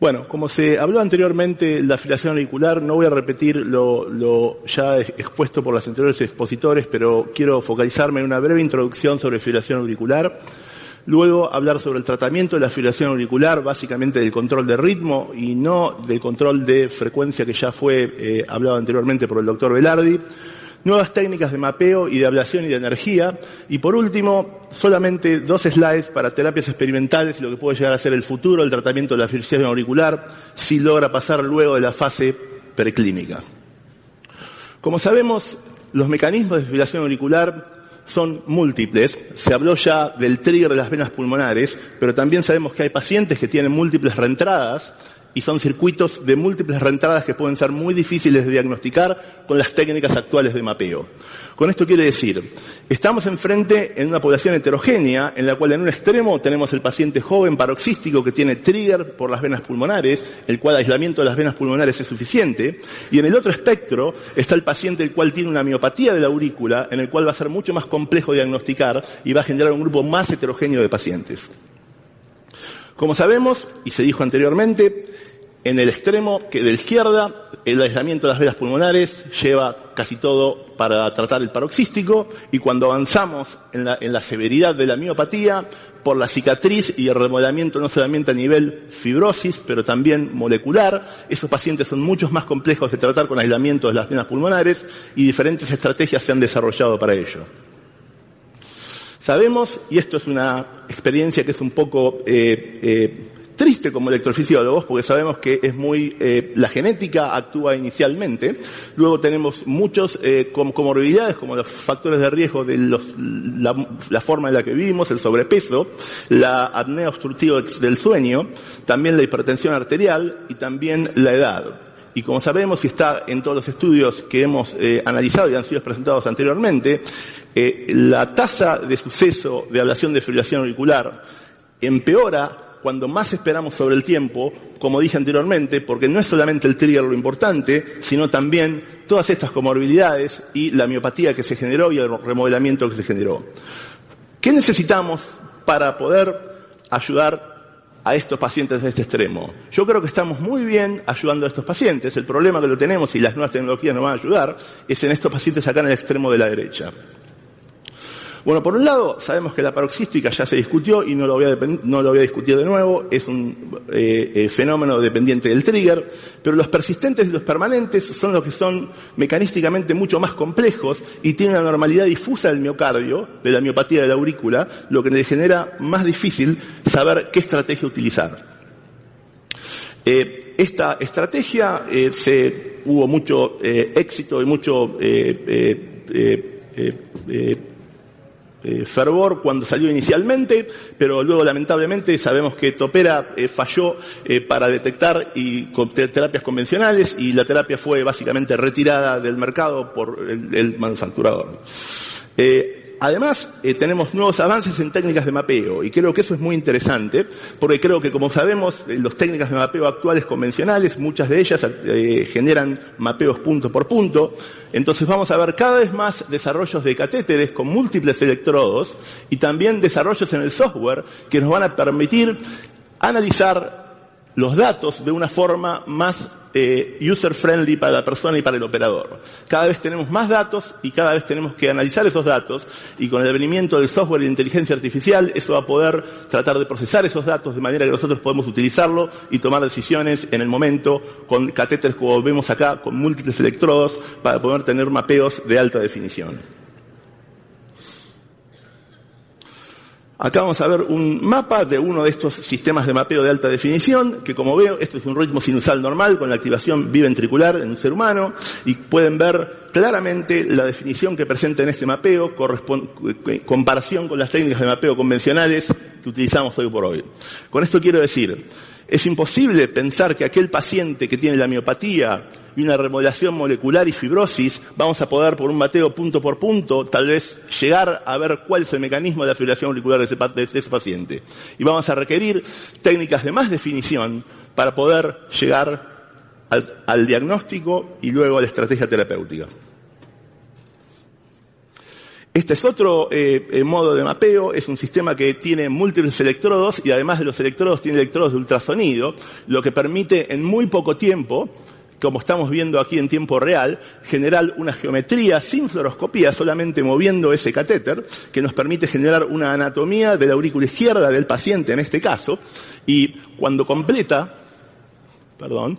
Bueno, como se habló anteriormente, la afiliación auricular, no voy a repetir lo, lo, ya expuesto por los anteriores expositores, pero quiero focalizarme en una breve introducción sobre fibrilación auricular. Luego hablar sobre el tratamiento de la fibrilación auricular, básicamente del control de ritmo y no del control de frecuencia que ya fue eh, hablado anteriormente por el doctor Velardi nuevas técnicas de mapeo y de ablación y de energía. Y por último, solamente dos slides para terapias experimentales y lo que puede llegar a ser el futuro del tratamiento de la fibrilación auricular si logra pasar luego de la fase preclínica. Como sabemos, los mecanismos de fibrilación auricular son múltiples. Se habló ya del trigger de las venas pulmonares, pero también sabemos que hay pacientes que tienen múltiples reentradas y son circuitos de múltiples reentradas que pueden ser muy difíciles de diagnosticar con las técnicas actuales de mapeo. Con esto quiere decir, estamos enfrente en una población heterogénea en la cual en un extremo tenemos el paciente joven paroxístico que tiene trigger por las venas pulmonares, el cual aislamiento de las venas pulmonares es suficiente, y en el otro espectro está el paciente el cual tiene una miopatía de la aurícula, en el cual va a ser mucho más complejo diagnosticar y va a generar un grupo más heterogéneo de pacientes. Como sabemos, y se dijo anteriormente, en el extremo que de la izquierda, el aislamiento de las venas pulmonares lleva casi todo para tratar el paroxístico y cuando avanzamos en la, severidad de la miopatía, por la cicatriz y el remodelamiento no solamente a nivel fibrosis, pero también molecular, esos pacientes son muchos más complejos de tratar con aislamiento de las venas pulmonares y diferentes estrategias se han desarrollado para ello. Sabemos, y esto es una experiencia que es un poco eh, eh, triste como electrofisiólogos porque sabemos que es muy, eh, la genética actúa inicialmente, luego tenemos muchos eh, comorbilidades como los factores de riesgo de los, la, la, forma en la que vivimos, el sobrepeso, la apnea obstructiva del sueño, también la hipertensión arterial y también la edad. Y como sabemos y está en todos los estudios que hemos eh, analizado y han sido presentados anteriormente, eh, la tasa de suceso de ablación de fibrilación auricular empeora cuando más esperamos sobre el tiempo, como dije anteriormente, porque no es solamente el trigger lo importante, sino también todas estas comorbilidades y la miopatía que se generó y el remodelamiento que se generó. ¿Qué necesitamos para poder ayudar a estos pacientes de este extremo? Yo creo que estamos muy bien ayudando a estos pacientes. El problema que lo tenemos y las nuevas tecnologías nos van a ayudar es en estos pacientes acá en el extremo de la derecha. Bueno, por un lado, sabemos que la paroxística ya se discutió y no lo voy a, no lo voy a discutir de nuevo, es un eh, eh, fenómeno dependiente del trigger, pero los persistentes y los permanentes son los que son mecanísticamente mucho más complejos y tienen una normalidad difusa del miocardio, de la miopatía de la aurícula, lo que le genera más difícil saber qué estrategia utilizar. Eh, esta estrategia eh, se, hubo mucho eh, éxito y mucho eh, fervor cuando salió inicialmente, pero luego lamentablemente sabemos que Topera eh, falló eh, para detectar y terapias convencionales y la terapia fue básicamente retirada del mercado por el, el manufacturador. Eh, Además, eh, tenemos nuevos avances en técnicas de mapeo y creo que eso es muy interesante porque creo que, como sabemos, eh, las técnicas de mapeo actuales convencionales, muchas de ellas eh, generan mapeos punto por punto. Entonces vamos a ver cada vez más desarrollos de catéteres con múltiples electrodos y también desarrollos en el software que nos van a permitir analizar los datos de una forma más eh, user friendly para la persona y para el operador. Cada vez tenemos más datos y cada vez tenemos que analizar esos datos y con el venimiento del software de inteligencia artificial eso va a poder tratar de procesar esos datos de manera que nosotros podemos utilizarlo y tomar decisiones en el momento con catéteres como vemos acá con múltiples electrodos para poder tener mapeos de alta definición. Acá vamos a ver un mapa de uno de estos sistemas de mapeo de alta definición, que como veo, esto es un ritmo sinusal normal con la activación biventricular en un ser humano, y pueden ver claramente la definición que presenta en este mapeo, comparación con las técnicas de mapeo convencionales que utilizamos hoy por hoy. Con esto quiero decir, Es imposible pensar que aquel paciente que tiene la miopatía y una remodelación molecular y fibrosis, vamos a poder por un bateo punto por punto, tal vez llegar a ver cuál es el mecanismo de la fibrilación auricular de ese, paciente. Y vamos a requerir técnicas de más definición para poder llegar al, al diagnóstico y luego a la estrategia terapéutica. Este es otro eh, eh, modo de mapeo, es un sistema que tiene múltiples electrodos y además de los electrodos tiene electrodos de ultrasonido, lo que permite en muy poco tiempo, como estamos viendo aquí en tiempo real, generar una geometría sin fluoroscopía, solamente moviendo ese catéter, que nos permite generar una anatomía de la aurícula izquierda del paciente en este caso, y cuando completa, perdón,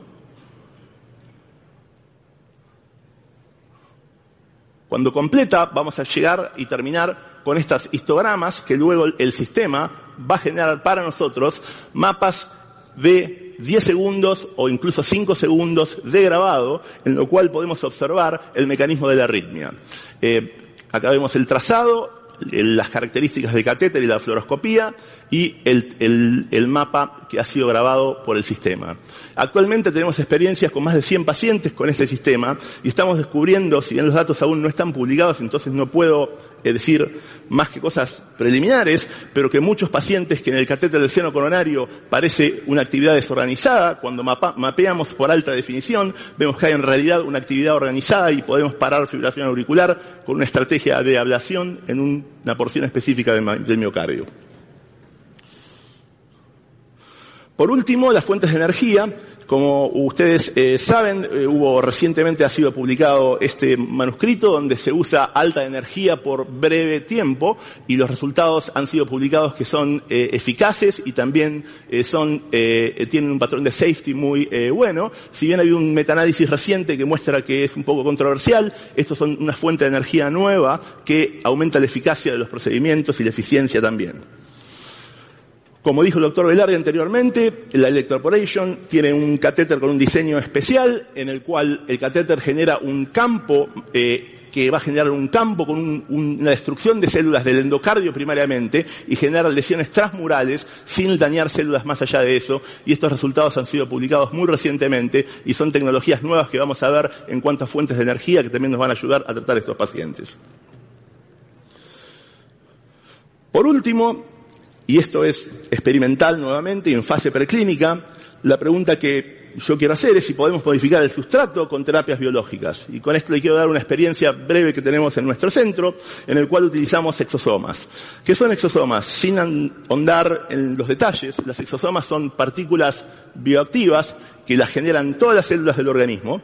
Cuando completa, vamos a llegar y terminar con estas histogramas que luego el sistema va a generar para nosotros mapas de 10 segundos o incluso 5 segundos de grabado, en lo cual podemos observar el mecanismo de la arritmia. Eh, acá vemos el trazado, las características del catéter y la fluoroscopía y el, el, mapa que ha sido grabado por el sistema. Actualmente tenemos experiencias con más de 100 pacientes con este sistema y estamos descubriendo, si bien los datos aún no están publicados, entonces no puedo eh, decir más que cosas preliminares, pero que muchos pacientes que en el catéter del seno coronario parece una actividad desorganizada, cuando mapeamos por alta definición, vemos que hay en realidad una actividad organizada y podemos parar fibrilación auricular con una estrategia de ablación en una porción específica del miocardio. Por último, las fuentes de energía. Como ustedes eh, saben, eh, hubo recientemente ha sido publicado este manuscrito donde se usa alta energía por breve tiempo y los resultados han sido publicados que son eh, eficaces y también son tienen un patrón de safety muy bueno. Si bien hay un metaanálisis reciente que muestra que es un poco controversial, estos son una fuente de energía nueva que aumenta la eficacia de los procedimientos y la eficiencia también. Como dijo el doctor Velarde anteriormente, la Electroporation tiene un catéter con un diseño especial en el cual el catéter genera un campo eh, que va a generar un campo con una destrucción de células del endocardio primariamente y genera lesiones transmurales sin dañar células más allá de eso. Y estos resultados han sido publicados muy recientemente y son tecnologías nuevas que vamos a ver en cuanto a fuentes de energía que también nos van a ayudar a tratar estos pacientes. Por último, y esto es experimental nuevamente y en fase preclínica, la pregunta que yo quiero hacer es si podemos modificar el sustrato con terapias biológicas. Y con esto le quiero dar una experiencia breve que tenemos en nuestro centro, en el cual utilizamos exosomas. ¿Qué son exosomas? Sin ahondar en los detalles, las exosomas son partículas bioactivas que las generan todas las células del organismo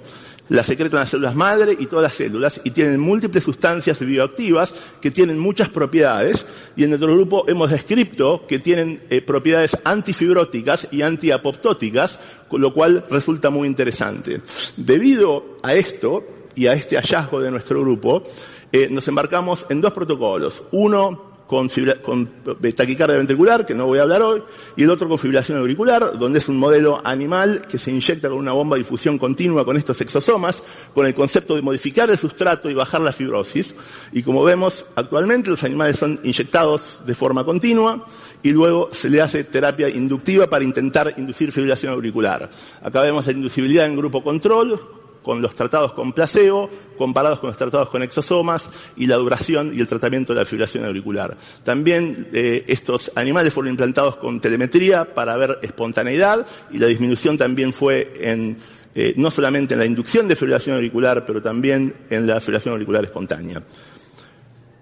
la secretan las células madre y todas las células y tienen múltiples sustancias bioactivas que tienen muchas propiedades y en nuestro grupo hemos descrito que tienen eh, propiedades antifibróticas y antiapoptóticas, con lo cual resulta muy interesante. Debido a esto y a este hallazgo de nuestro grupo, eh, nos embarcamos en dos protocolos. Uno, con, con taquicardia ventricular, que no voy a hablar hoy, y el otro con fibrilación auricular, donde es un modelo animal que se inyecta con una bomba de difusión continua con estos exosomas, con el concepto de modificar el sustrato y bajar la fibrosis. Y como vemos, actualmente los animales son inyectados de forma continua y luego se le hace terapia inductiva para intentar inducir fibrilación auricular. Acá vemos la inducibilidad en grupo control, con los tratados con placebo, comparados con los tratados con exosomas y la duración y el tratamiento de la fibrilación auricular. También eh, estos animales fueron implantados con telemetría para ver espontaneidad y la disminución también fue en eh, no solamente en la inducción de fibrilación auricular, pero también en la fibrilación auricular espontánea.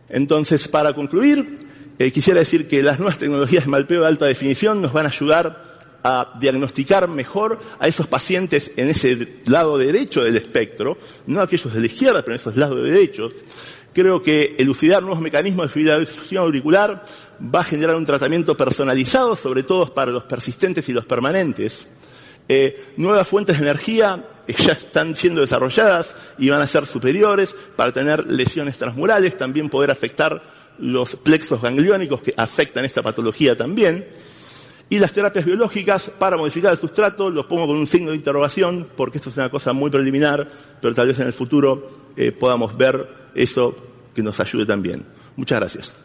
Entonces, para concluir, eh, quisiera decir que las nuevas tecnologías de malpeo de alta definición nos van a ayudar a diagnosticar mejor a esos pacientes en ese lado derecho del espectro, no aquellos de la izquierda, pero en esos lados derechos. Creo que elucidar nuevos mecanismos de fibrilación auricular va a generar un tratamiento personalizado, sobre todo para los persistentes y los permanentes. Eh, nuevas fuentes de energía ya están siendo desarrolladas y van a ser superiores para tener lesiones transmurales, también poder afectar los plexos gangliónicos que afectan esta patología también. Y las terapias biológicas para modificar el sustrato, los pongo con un signo de interrogación, porque esto es una cosa muy preliminar, pero tal vez en el futuro eh, podamos ver eso que nos ayude también. Muchas gracias.